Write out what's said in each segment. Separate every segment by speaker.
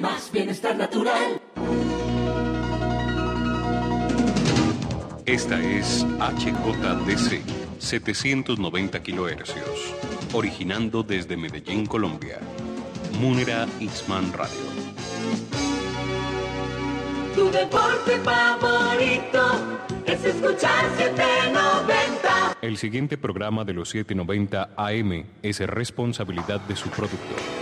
Speaker 1: Más bienestar natural.
Speaker 2: Esta es HJDC 790 kHz, originando desde Medellín, Colombia. Munera Isman Radio.
Speaker 1: Tu deporte favorito es escuchar 790.
Speaker 2: El siguiente programa de los 790 AM es responsabilidad de su productor.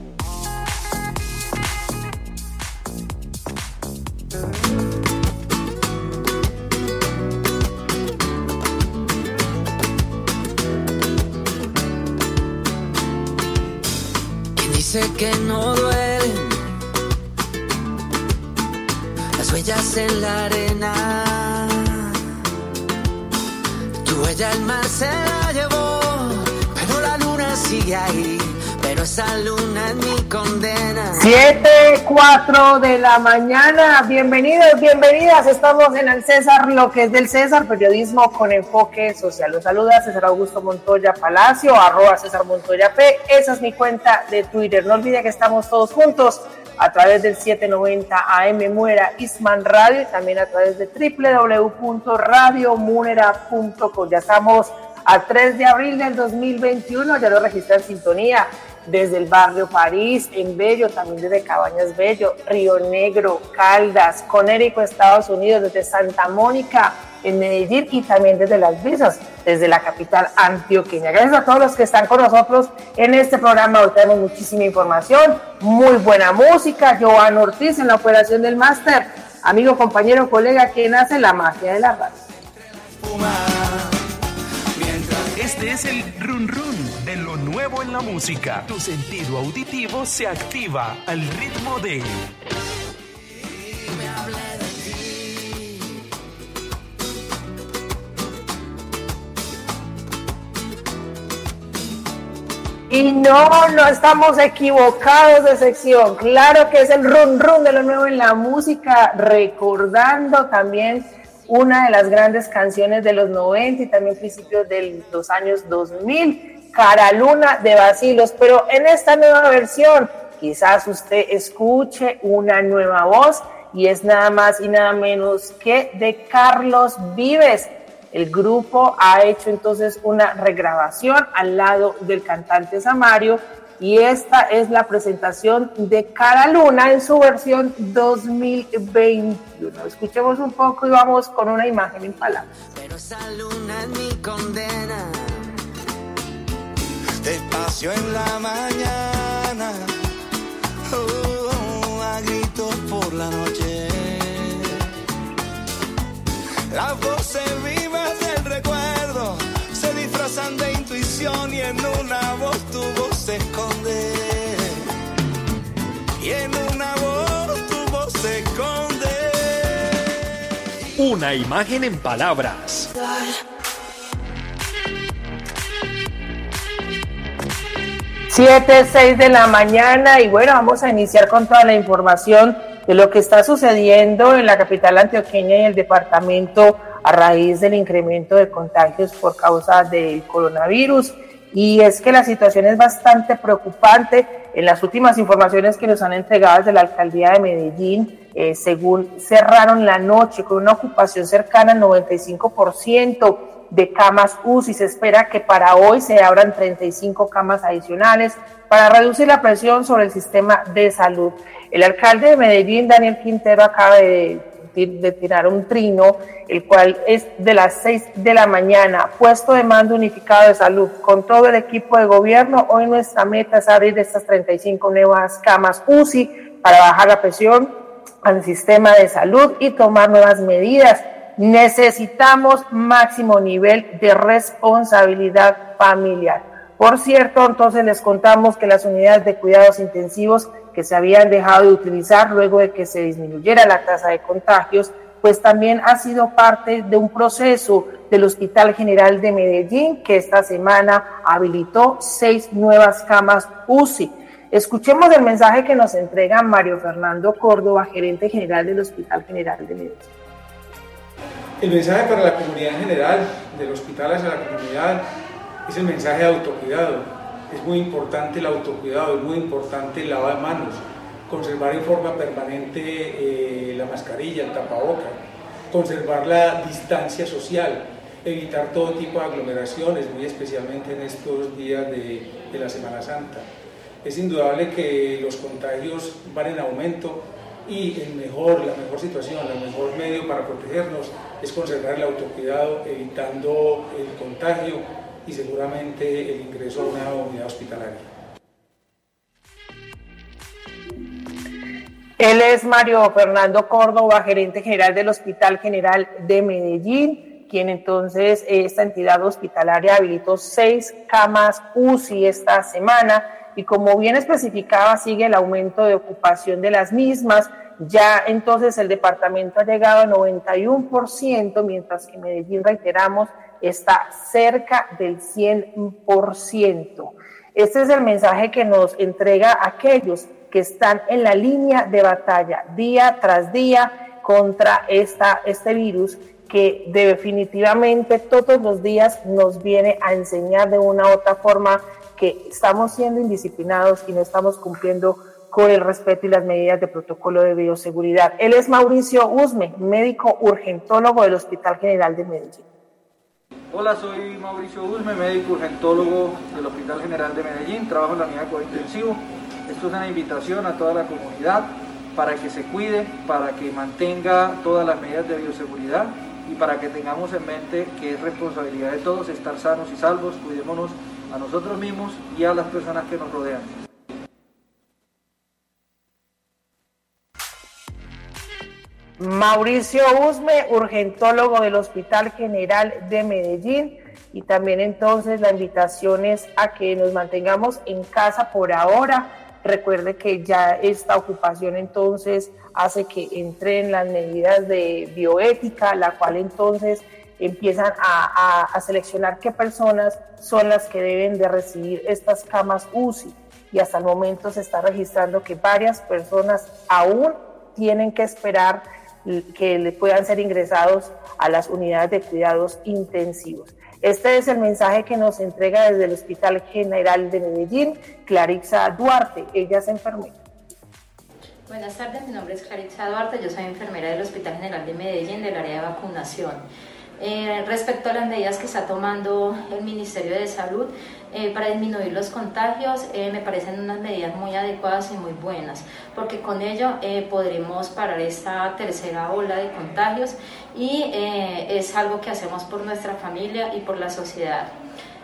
Speaker 3: Sé que no duelen las huellas en la arena. Tu huella el mar se la llevó, pero la luna sigue ahí. Esa luna mi condena.
Speaker 4: 7, 4 de la mañana. Bienvenidos, bienvenidas. Estamos en el César, lo que es del César, periodismo con enfoque social. Los saluda César Augusto Montoya Palacio, arroba César Montoya P. Esa es mi cuenta de Twitter. No olvide que estamos todos juntos a través del 790 AM Muera Isman Radio y también a través de www.radiomunera.com. Ya estamos a 3 de abril del 2021, ya lo registra en sintonía desde el barrio París, en Bello, también desde Cabañas Bello, Río Negro, Caldas, Conérico, Estados Unidos, desde Santa Mónica, en Medellín y también desde Las Brisas, desde la capital antioqueña. Gracias a todos los que están con nosotros en este programa. Hoy tenemos muchísima información, muy buena música. Joan Ortiz en la operación del máster, amigo, compañero, colega, quien hace la magia de la radio.
Speaker 5: Este es el run run de lo nuevo en la música. Tu sentido auditivo se activa al ritmo de
Speaker 4: Y no, no estamos equivocados de sección. Claro que es el run run de lo nuevo en la música, recordando también una de las grandes canciones de los 90 y también principios de los años 2000, Cara Luna de Basilos. Pero en esta nueva versión, quizás usted escuche una nueva voz y es nada más y nada menos que de Carlos Vives el grupo ha hecho entonces una regrabación al lado del cantante Samario y esta es la presentación de Cara Luna en su versión 2021. Escuchemos un poco y vamos con una imagen en palabras.
Speaker 3: Pero esa luna es mi condena.
Speaker 6: Despacio en la mañana, oh, a gritos por la noche. Las voces vivas del recuerdo se disfrazan de intuición y en una voz tu una
Speaker 5: imagen en palabras.
Speaker 4: Siete, seis de la mañana y bueno, vamos a iniciar con toda la información de lo que está sucediendo en la capital antioqueña y el departamento a raíz del incremento de contagios por causa del coronavirus. Y es que la situación es bastante preocupante. En las últimas informaciones que nos han entregado desde la alcaldía de Medellín, eh, según cerraron la noche con una ocupación cercana al 95% de camas UCI. Se espera que para hoy se abran 35 camas adicionales para reducir la presión sobre el sistema de salud. El alcalde de Medellín, Daniel Quintero, acaba de, de tirar un trino, el cual es de las 6 de la mañana, puesto de mando unificado de salud con todo el equipo de gobierno. Hoy nuestra meta es abrir estas 35 nuevas camas UCI para bajar la presión al sistema de salud y tomar nuevas medidas. Necesitamos máximo nivel de responsabilidad familiar. Por cierto, entonces les contamos que las unidades de cuidados intensivos que se habían dejado de utilizar luego de que se disminuyera la tasa de contagios, pues también ha sido parte de un proceso del Hospital General de Medellín que esta semana habilitó seis nuevas camas UCI. Escuchemos el mensaje que nos entrega Mario Fernando Córdoba, gerente general del Hospital General de Medellín.
Speaker 7: El mensaje para la comunidad en general, del hospital hacia la comunidad, es el mensaje de autocuidado. Es muy importante el autocuidado, es muy importante el lavado de manos, conservar en forma permanente eh, la mascarilla, el tapaboca, conservar la distancia social, evitar todo tipo de aglomeraciones, muy especialmente en estos días de, de la Semana Santa. Es indudable que los contagios van en aumento y el mejor, la mejor situación, el mejor medio para protegernos es conservar el autocuidado, evitando el contagio y seguramente el ingreso a una unidad hospitalaria.
Speaker 4: Él es Mario Fernando Córdoba, gerente general del Hospital General de Medellín, quien entonces esta entidad hospitalaria habilitó seis camas UCI esta semana y como bien especificaba, sigue el aumento de ocupación de las mismas. Ya entonces el departamento ha llegado a 91%, mientras que Medellín, reiteramos, está cerca del 100%. Este es el mensaje que nos entrega aquellos que están en la línea de batalla día tras día contra esta, este virus que definitivamente todos los días nos viene a enseñar de una u otra forma que estamos siendo indisciplinados y no estamos cumpliendo con el respeto y las medidas de protocolo de bioseguridad. Él es Mauricio Usme, médico urgentólogo del Hospital General de Medellín.
Speaker 8: Hola, soy Mauricio Usme, médico urgentólogo del Hospital General de Medellín, trabajo en la unidad de cuidado intensivo. Esto es una invitación a toda la comunidad para que se cuide, para que mantenga todas las medidas de bioseguridad y para que tengamos en mente que es responsabilidad de todos estar sanos y salvos, cuidémonos a nosotros mismos y a las personas que nos rodean.
Speaker 4: Mauricio Usme, urgentólogo del Hospital General de Medellín. Y también entonces la invitación es a que nos mantengamos en casa por ahora. Recuerde que ya esta ocupación entonces hace que entren las medidas de bioética, la cual entonces empiezan a, seleccionar qué personas son las que deben de recibir estas camas UCI. Y hasta el momento se está registrando que varias personas aún tienen que esperar que le puedan ser ingresados a las unidades de cuidados intensivos. Este es el mensaje que nos entrega desde el Hospital General de Medellín, Clarissa Duarte. Ella es enfermera.
Speaker 9: Buenas tardes, mi nombre es Clarissa Duarte, yo soy enfermera del Hospital General de Medellín del área de vacunación. Eh, respecto a las medidas que está tomando el Ministerio de Salud eh, para disminuir los contagios, eh, me parecen unas medidas muy adecuadas y muy buenas, porque con ello podremos parar esta tercera ola de contagios y es algo que hacemos por nuestra familia y por la sociedad.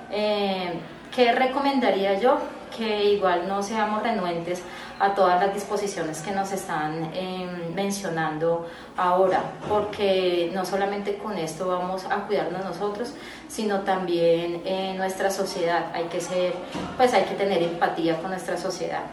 Speaker 9: ¿Qué recomendaría yo? Que igual no seamos renuentes a todas las disposiciones que nos están em, mencionando ahora, porque no solamente con esto vamos a cuidarnos nosotros, sino también en nuestra sociedad. Hay que ser, pues hay que tener empatía con nuestra sociedad.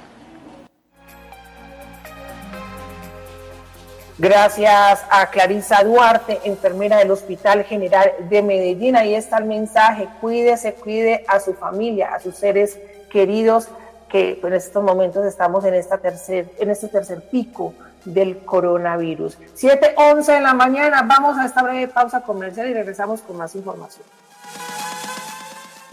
Speaker 4: Gracias a Clarisa Duarte, enfermera del Hospital General de Medellín. Ahí está el mensaje. Cuídese, cuide a su familia, a sus seres queridos, que en estos momentos estamos en, esta tercer, en este tercer pico del coronavirus. 7:11 de la mañana. Vamos a esta breve pausa comercial y regresamos con más información.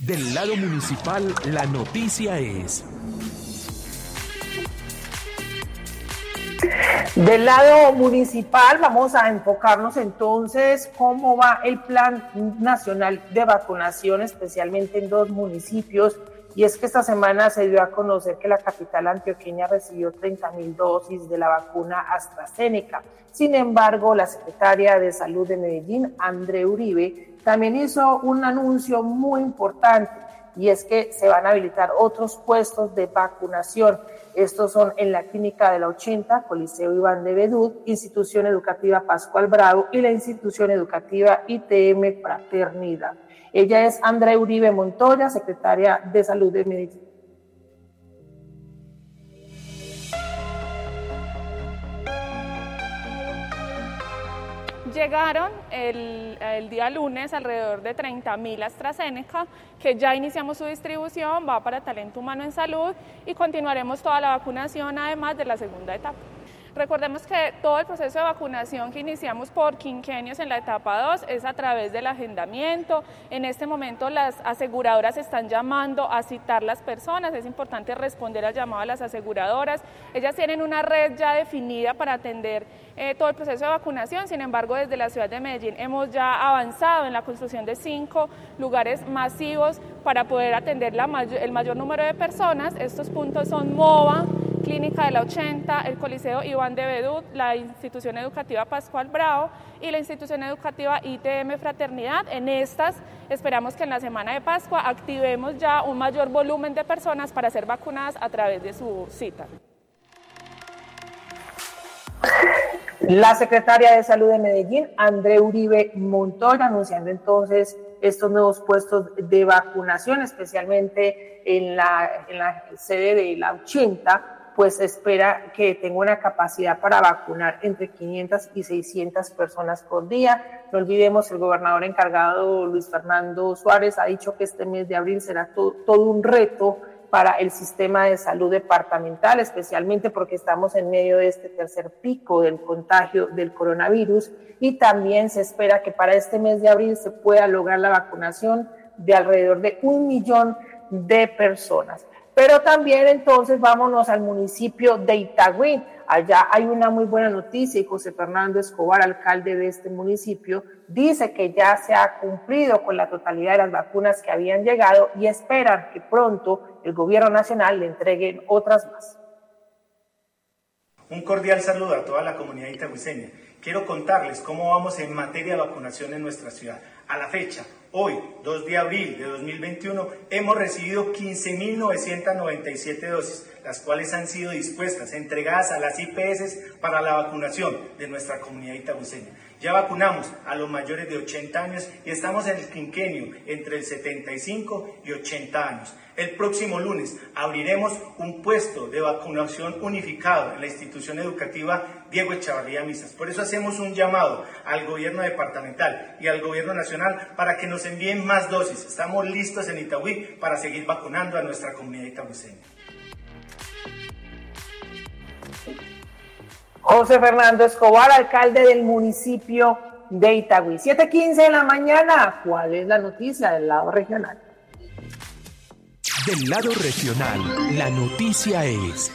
Speaker 10: Del lado municipal, la noticia es...
Speaker 4: Del lado municipal vamos a enfocarnos entonces cómo va el plan nacional de vacunación, especialmente en dos municipios. Y es que esta semana se dio a conocer que la capital antioqueña recibió 30 mil dosis de la vacuna AstraZeneca. Sin embargo, la secretaria de Salud de Medellín, André Uribe, también hizo un anuncio muy importante y es que se van a habilitar otros puestos de vacunación. Estos son en la Clínica de la 80, Coliseo Iván de Bedú, Institución Educativa Pascual Bravo y la Institución Educativa ITM Fraternidad. Ella es Andrea Uribe Montoya, secretaria de Salud de Medellín.
Speaker 11: Llegaron el, día lunes alrededor de 30.000 AstraZeneca, que ya iniciamos su distribución, va para talento humano en salud y continuaremos toda la vacunación además de la segunda etapa. Recordemos que todo el proceso de vacunación que iniciamos por quinquenios en la etapa 2 es a través del agendamiento. En este momento las aseguradoras están llamando a citar las personas, es importante responder al llamado a las aseguradoras. Ellas tienen una red ya definida para atender eh, todo el proceso de vacunación, sin embargo desde la ciudad de Medellín hemos ya avanzado en la construcción de cinco lugares masivos para poder atender el mayor número de personas. Estos puntos son MOVA, Clínica de la 80, el Coliseo Iván de Bedut, la Institución Educativa Pascual Bravo y la Institución Educativa ITM Fraternidad. En estas esperamos que en la semana de Pascua activemos ya un mayor volumen de personas para ser vacunadas a través de su cita.
Speaker 4: La secretaria de Salud de Medellín, André Uribe Montoya, anunciando entonces estos nuevos puestos de vacunación, especialmente en la, en la sede de la 80, pues espera que tenga una capacidad para vacunar entre 500 y 600 personas por día. No olvidemos, el gobernador encargado, Luis Fernando Suárez, ha dicho que este mes de abril será todo un reto para el sistema de salud departamental, especialmente porque estamos en medio de este tercer pico del contagio del coronavirus y también se espera que para este mes de abril se pueda lograr la vacunación de alrededor de un millón de personas. Pero también entonces vámonos al municipio de Itagüí. Allá hay una muy buena noticia y José Fernando Escobar, alcalde de este municipio, dice que ya se ha cumplido con la totalidad de las vacunas que habían llegado y esperan que pronto el gobierno nacional le entregue otras más.
Speaker 12: Un cordial saludo a toda la comunidad itagüiseña. Quiero contarles cómo vamos en materia de vacunación en nuestra ciudad. A la fecha, Hoy, 2 de abril de 2021, hemos recibido 15.997 dosis, las cuales han sido dispuestas, entregadas a las IPS para la vacunación de nuestra comunidad itabuceña. Ya vacunamos a los mayores de 80 años y estamos en el quinquenio entre el 75 y 80 años. El próximo lunes abriremos un puesto de vacunación unificado en la institución educativa Diego Echavarría Misas. Por eso hacemos un llamado al gobierno departamental y al gobierno nacional para que nos envíen más dosis. Estamos listos en Itagüí para seguir vacunando a nuestra comunidad itagüiseña.
Speaker 4: José Fernando Escobar, alcalde del municipio de Itagüí. 7:15 de la mañana. ¿Cuál es la noticia del lado regional?
Speaker 10: Del lado regional, la noticia es.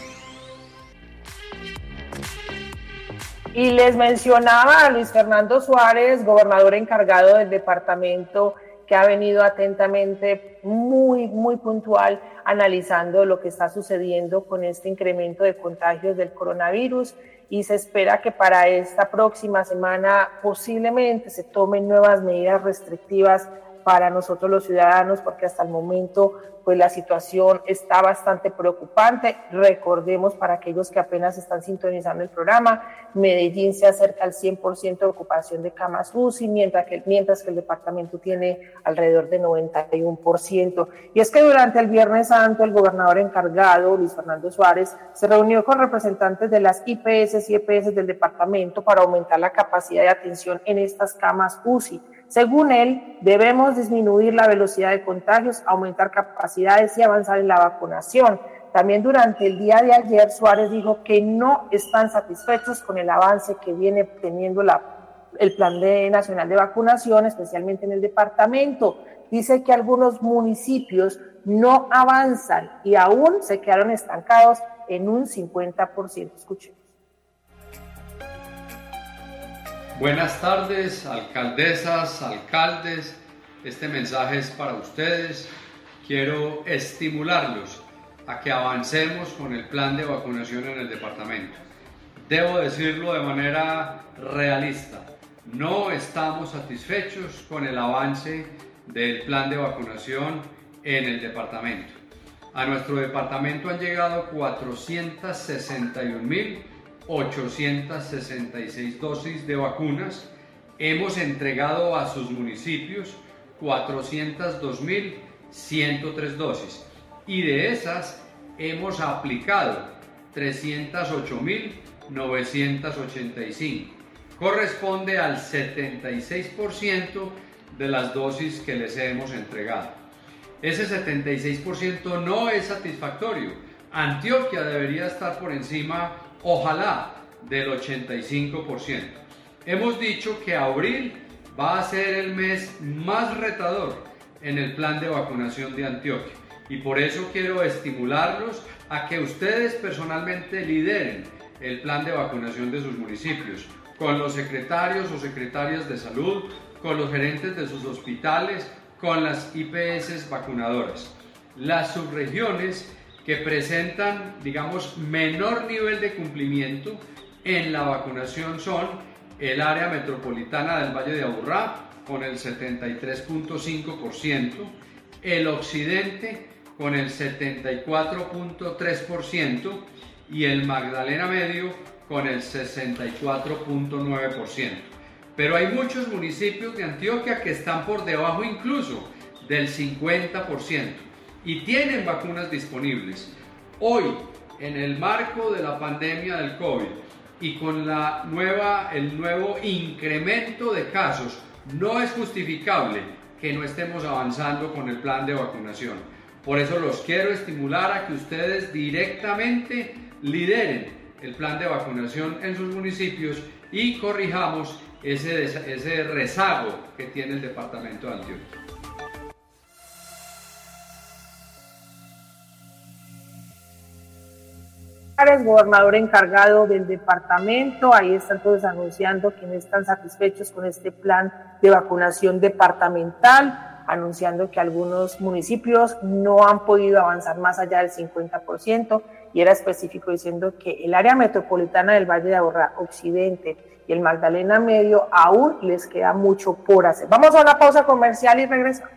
Speaker 4: Y les mencionaba a Luis Fernando Suárez, gobernador encargado del departamento, que ha venido atentamente, muy, muy puntual, analizando lo que está sucediendo con este incremento de contagios del coronavirus. Y se espera que para esta próxima semana posiblemente se tomen nuevas medidas restrictivas para nosotros los ciudadanos, porque hasta el momento pues la situación está bastante preocupante. Recordemos para aquellos que apenas están sintonizando el programa, Medellín se acerca al 100% de ocupación de camas UCI, mientras que, mientras que el departamento tiene alrededor de 91%. Y es que durante el Viernes Santo el gobernador encargado, Luis Fernando Suárez, se reunió con representantes de las IPS y EPS del departamento para aumentar la capacidad de atención en estas camas UCI. Según él, debemos disminuir la velocidad de contagios, aumentar capacidades y avanzar en la vacunación. También durante el día de ayer, Suárez dijo que no están satisfechos con el avance que viene teniendo el Plan Nacional de Vacunación, especialmente en el departamento. Dice que algunos municipios no avanzan y aún se quedaron estancados en un 50%. Escuchemos.
Speaker 13: Buenas tardes, alcaldesas, alcaldes. Este mensaje es para ustedes. Quiero estimularlos a que avancemos con el plan de vacunación en el departamento. Debo decirlo de manera realista. No estamos satisfechos con el avance del plan de vacunación en el departamento. A nuestro departamento han llegado 461.866 dosis de vacunas. Hemos entregado a sus municipios 402.103 dosis y de esas hemos aplicado 308.985. Corresponde al 76% de las dosis que les hemos entregado. Ese 76% no es satisfactorio. Antioquia debería estar por encima, ojalá, del 85%. Hemos dicho que abril va a ser el mes más retador en el plan de vacunación de Antioquia y por eso quiero estimularlos a que ustedes personalmente lideren el plan de vacunación de sus municipios con los secretarios o secretarias de salud, con los gerentes de sus hospitales, con las IPS vacunadoras. Las subregiones que presentan, digamos, menor nivel de cumplimiento en la vacunación son el área metropolitana del Valle de Aburrá con el 73.5%, el occidente con el 74.3% y el Magdalena Medio con el 64.9%. Pero hay muchos municipios de Antioquia que están por debajo incluso del 50% y tienen vacunas disponibles. Hoy, en el marco de la pandemia del COVID y con la nueva, el nuevo incremento de casos, no es justificable que no estemos avanzando con el plan de vacunación. Por eso los quiero estimular a que ustedes directamente lideren el plan de vacunación en sus municipios y corrijamos ese, ese rezago que tiene el departamento de Antioquia.
Speaker 4: El gobernador encargado del departamento, ahí están todos anunciando que no están satisfechos con este plan de vacunación departamental, anunciando que algunos municipios no han podido avanzar más allá del 50% y era específico diciendo que el área metropolitana del Valle de Aburrá Occidente y el Magdalena Medio aún les queda mucho por hacer. Vamos a una pausa comercial y regresamos.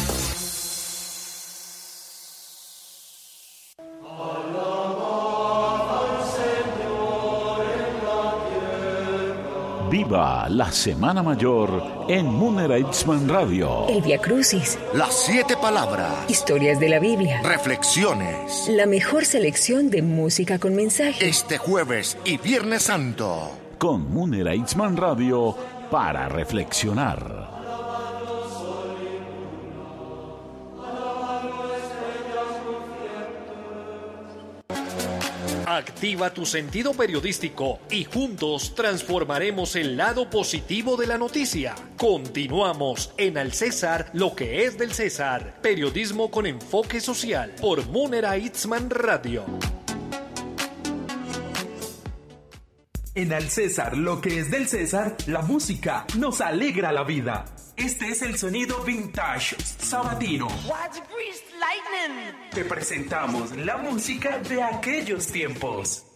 Speaker 14: Viva la Semana Mayor en Muneraitsman Radio.
Speaker 15: El Via Crucis.
Speaker 16: Las siete palabras.
Speaker 15: Historias de la Biblia.
Speaker 16: Reflexiones.
Speaker 15: La mejor selección de música con mensaje.
Speaker 16: Este jueves y Viernes Santo.
Speaker 14: Con Muneraitsman Radio para reflexionar.
Speaker 5: Activa tu sentido periodístico y juntos transformaremos el lado positivo de la noticia. Continuamos en Al César, lo que es del César. Periodismo con enfoque social por Munera Itzman Radio.
Speaker 10: En Al César, lo que es del César, la música nos alegra la vida. Este es el sonido vintage sabatino. Te presentamos la música de aquellos tiempos.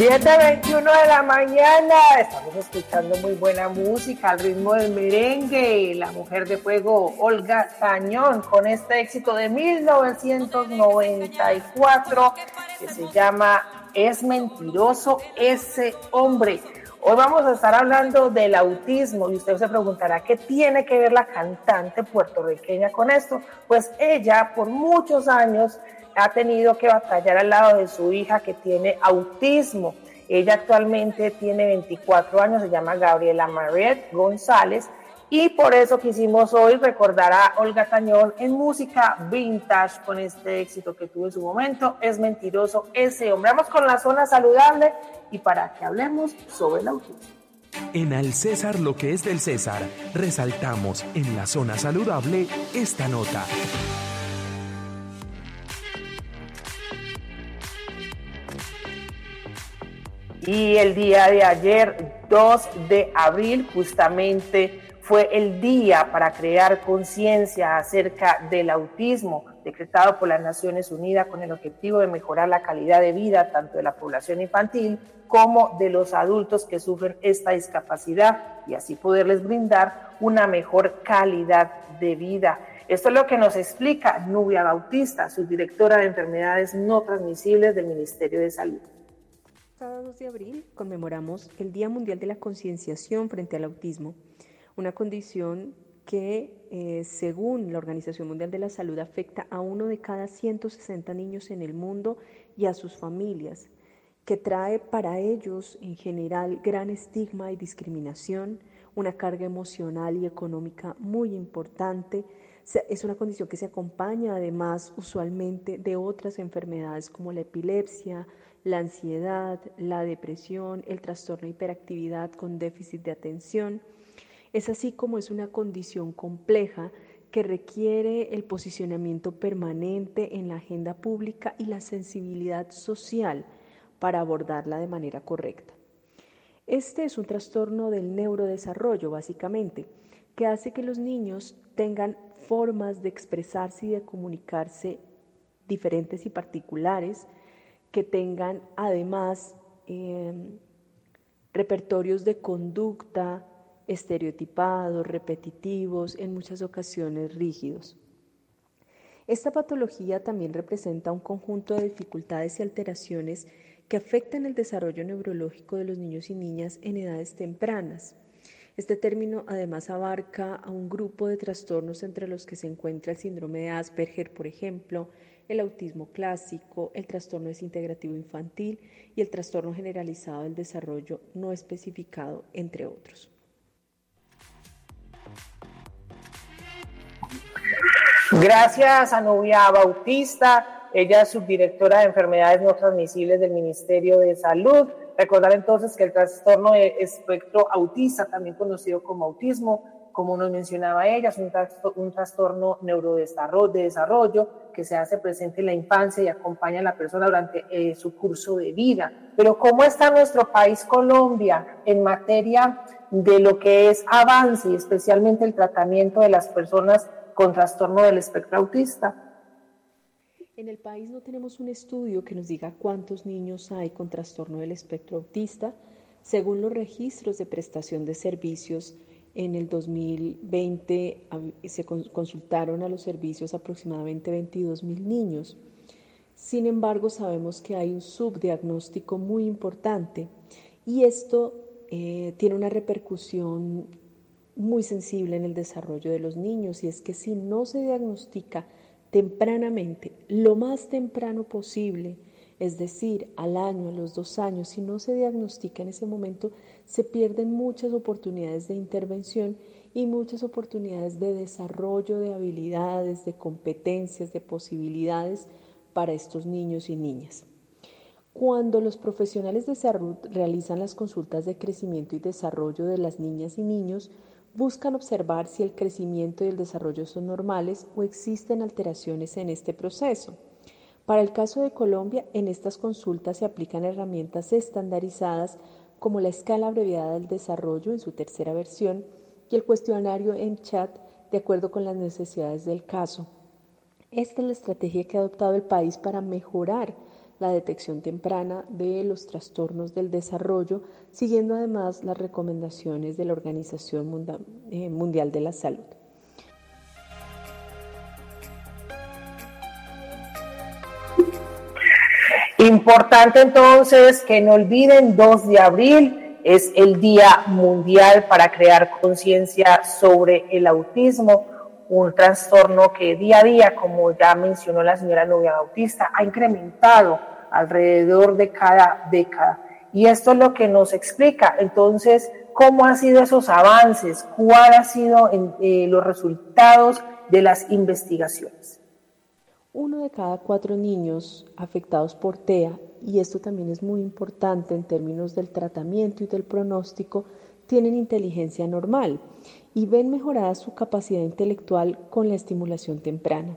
Speaker 4: ...7.21 de la mañana, estamos escuchando muy buena música al ritmo del merengue, la mujer de fuego Olga Cañón con este éxito de 1994 que se llama es mentiroso ese hombre. Hoy vamos a estar hablando del autismo y usted se preguntará, ¿qué tiene que ver la cantante puertorriqueña con esto? Pues ella por muchos años ha tenido que batallar al lado de su hija que tiene autismo. Ella actualmente tiene 24 años, se llama Gabriela Mariette González y por eso quisimos hoy recordar a Olga Tañón en música vintage con este éxito que tuvo en su momento. Es mentiroso ese hombre. Vamos con la zona saludable y para que hablemos sobre el autismo.
Speaker 10: En Al César lo que es del César, resaltamos en la zona saludable esta nota.
Speaker 4: Y el día de ayer, 2 de abril, justamente fue el día para crear conciencia acerca del autismo, decretado por las Naciones Unidas con el objetivo de mejorar la calidad de vida tanto de la población infantil como de los adultos que sufren esta discapacidad y así poderles brindar una mejor calidad de vida. Esto es lo que nos explica Nubia Bautista, subdirectora de enfermedades no transmisibles del Ministerio de Salud.
Speaker 17: Cada 2 de abril conmemoramos el Día Mundial de la Concienciación frente al Autismo, una condición que, eh, según la Organización Mundial de la Salud, afecta a uno de cada 160 niños en el mundo y a sus familias, que trae para ellos en general gran estigma y discriminación, una carga emocional y económica muy importante. Es una condición que se acompaña además usualmente de otras enfermedades como la epilepsia, la ansiedad, la depresión, el trastorno de hiperactividad con déficit de atención. Es así como es una condición compleja que requiere el posicionamiento permanente en la agenda pública y la sensibilidad social para abordarla de manera correcta. Este es un trastorno del neurodesarrollo, básicamente, que hace que los niños tengan formas de expresarse y de comunicarse diferentes y particulares, que tengan además em, repertorios de conducta estereotipados, repetitivos, en muchas ocasiones rígidos. Esta patología también representa un conjunto de dificultades y alteraciones que afectan el desarrollo neurológico de los niños y niñas en edades tempranas. Este término además abarca a un grupo de trastornos entre los que se encuentra el síndrome de Asperger, por ejemplo, el autismo clásico, el trastorno desintegrativo infantil y el trastorno generalizado del desarrollo no especificado, entre otros.
Speaker 4: Gracias a Novia Bautista, ella es subdirectora de enfermedades no transmisibles del Ministerio de Salud. Recordar entonces que el trastorno de espectro autista, también conocido como autismo, como nos mencionaba ella, es un, trastorno neurodesarrollo de desarrollo que se hace presente en la infancia y acompaña a la persona durante eh, su curso de vida. Pero ¿cómo está nuestro país Colombia en materia de lo que es avance y especialmente el tratamiento de las personas con trastorno del espectro autista?
Speaker 17: En el país no tenemos un estudio que nos diga cuántos niños hay con trastorno del espectro autista. Según los registros de prestación de servicios, en el 2020 se consultaron a los servicios aproximadamente 22 mil niños. Sin embargo, sabemos que hay un subdiagnóstico muy importante y esto eh, tiene una repercusión muy sensible en el desarrollo de los niños y es que si no se diagnostica tempranamente, lo más temprano posible, es decir, al año, a los dos años, si no se diagnostica en ese momento, se pierden muchas oportunidades de intervención y muchas oportunidades de desarrollo de habilidades, de competencias, de posibilidades para estos niños y niñas. Cuando los profesionales de salud realizan las consultas de crecimiento y desarrollo de las niñas y niños, buscan observar si el crecimiento y el desarrollo son normales o existen alteraciones en este proceso. Para el caso de Colombia, en estas consultas se aplican herramientas estandarizadas como la escala abreviada del desarrollo en su tercera versión y el cuestionario en chat de acuerdo con las necesidades del caso. Esta es la estrategia que ha adoptado el país para mejorar la detección temprana de los trastornos del desarrollo, siguiendo además las recomendaciones de la Organización eh, Mundial de la Salud.
Speaker 4: Importante entonces que no olviden 2 de abril, es el Día Mundial para crear conciencia sobre el autismo, un trastorno que día a día, como ya mencionó la señora Novia Bautista, ha incrementado alrededor de cada década. Y esto es lo que nos explica entonces cómo han sido esos avances, cuáles han sido eh, los resultados de las investigaciones.
Speaker 17: Uno de cada cuatro niños afectados por TEA, y esto también es muy importante en términos del tratamiento y del pronóstico, tienen inteligencia normal y ven mejorada su capacidad intelectual con la estimulación temprana.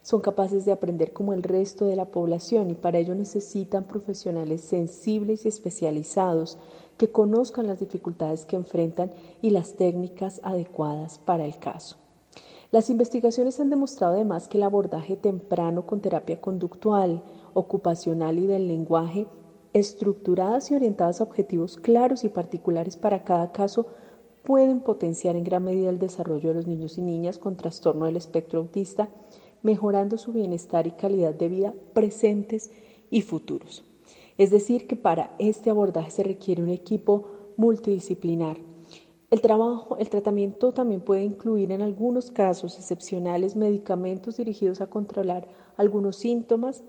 Speaker 17: Son capaces de aprender como el resto de la población y para ello necesitan profesionales sensibles y especializados que conozcan las dificultades que enfrentan y las técnicas adecuadas para el caso. Las investigaciones han demostrado además que el abordaje temprano con terapia conductual, ocupacional y del lenguaje, estructuradas y orientadas a objetivos claros y particulares para cada caso, pueden potenciar en gran medida el desarrollo de los niños y niñas con trastorno del espectro autista, mejorando su bienestar y calidad de vida presentes y futuros. Es decir, que para este abordaje se requiere un equipo multidisciplinar. El trabajo, el tratamiento también puede incluir en algunos casos excepcionales medicamentos dirigidos a controlar algunos síntomas.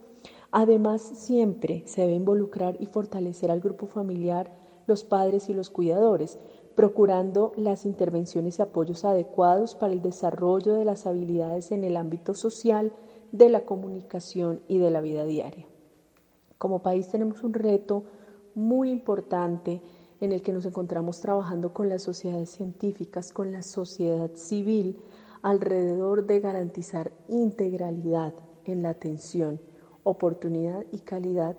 Speaker 17: Además, siempre se debe involucrar y fortalecer al grupo familiar, los padres y los cuidadores, procurando las intervenciones y apoyos adecuados para el desarrollo de las habilidades en el ámbito social, de la comunicación y de la vida diaria. Como país tenemos un reto muy importante en el que nos encontramos trabajando con las sociedades científicas, con la sociedad civil, alrededor de garantizar integralidad en la atención, oportunidad y calidad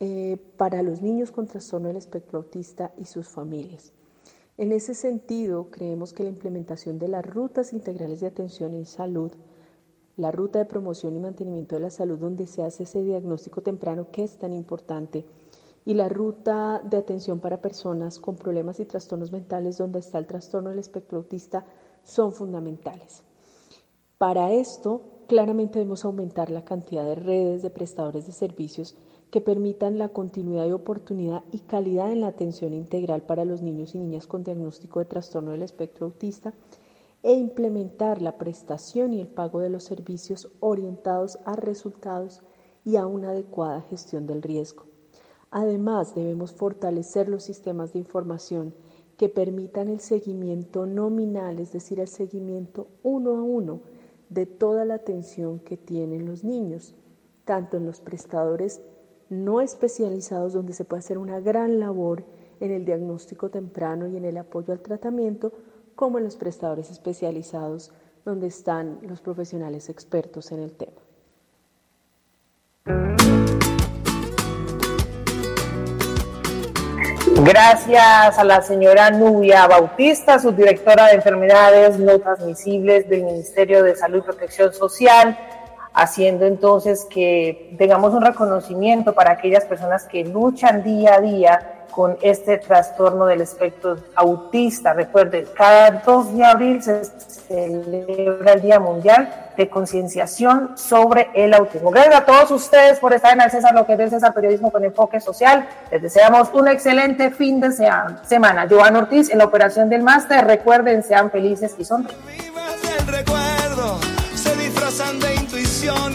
Speaker 17: eh, para los niños con trastorno del espectro autista y sus familias. En ese sentido, creemos que la implementación de las rutas integrales de atención en salud, la ruta de promoción y mantenimiento de la salud donde se hace ese diagnóstico temprano que es tan importante, y la ruta de atención para personas con problemas y trastornos mentales donde está el trastorno del espectro autista son fundamentales. Para esto, claramente debemos aumentar la cantidad de redes de prestadores de servicios que permitan la continuidad y oportunidad y calidad en la atención integral para los niños y niñas con diagnóstico de trastorno del espectro autista e implementar la prestación y el pago de los servicios orientados a resultados y a una adecuada gestión del riesgo. Además, debemos fortalecer los sistemas de información que permitan el seguimiento nominal, es decir, el seguimiento uno a uno de toda la atención que tienen los niños, tanto en los prestadores no especializados donde se puede hacer una gran labor en el diagnóstico temprano y en el apoyo al tratamiento, como en los prestadores especializados donde están los profesionales expertos en el tema.
Speaker 4: Gracias a la señora Nubia Bautista, subdirectora de enfermedades no transmisibles del Ministerio de Salud y Protección Social haciendo entonces que tengamos un reconocimiento para aquellas personas que luchan día a día con este trastorno del espectro autista. Recuerden, cada 2 de abril se celebra el Día Mundial de Concienciación sobre el Autismo. Gracias a todos ustedes por estar en el César, lo que es el César Periodismo con Enfoque Social. Les deseamos un excelente fin de semana. Joan Ortiz en la operación del máster. Recuerden, sean felices y son
Speaker 6: de intuición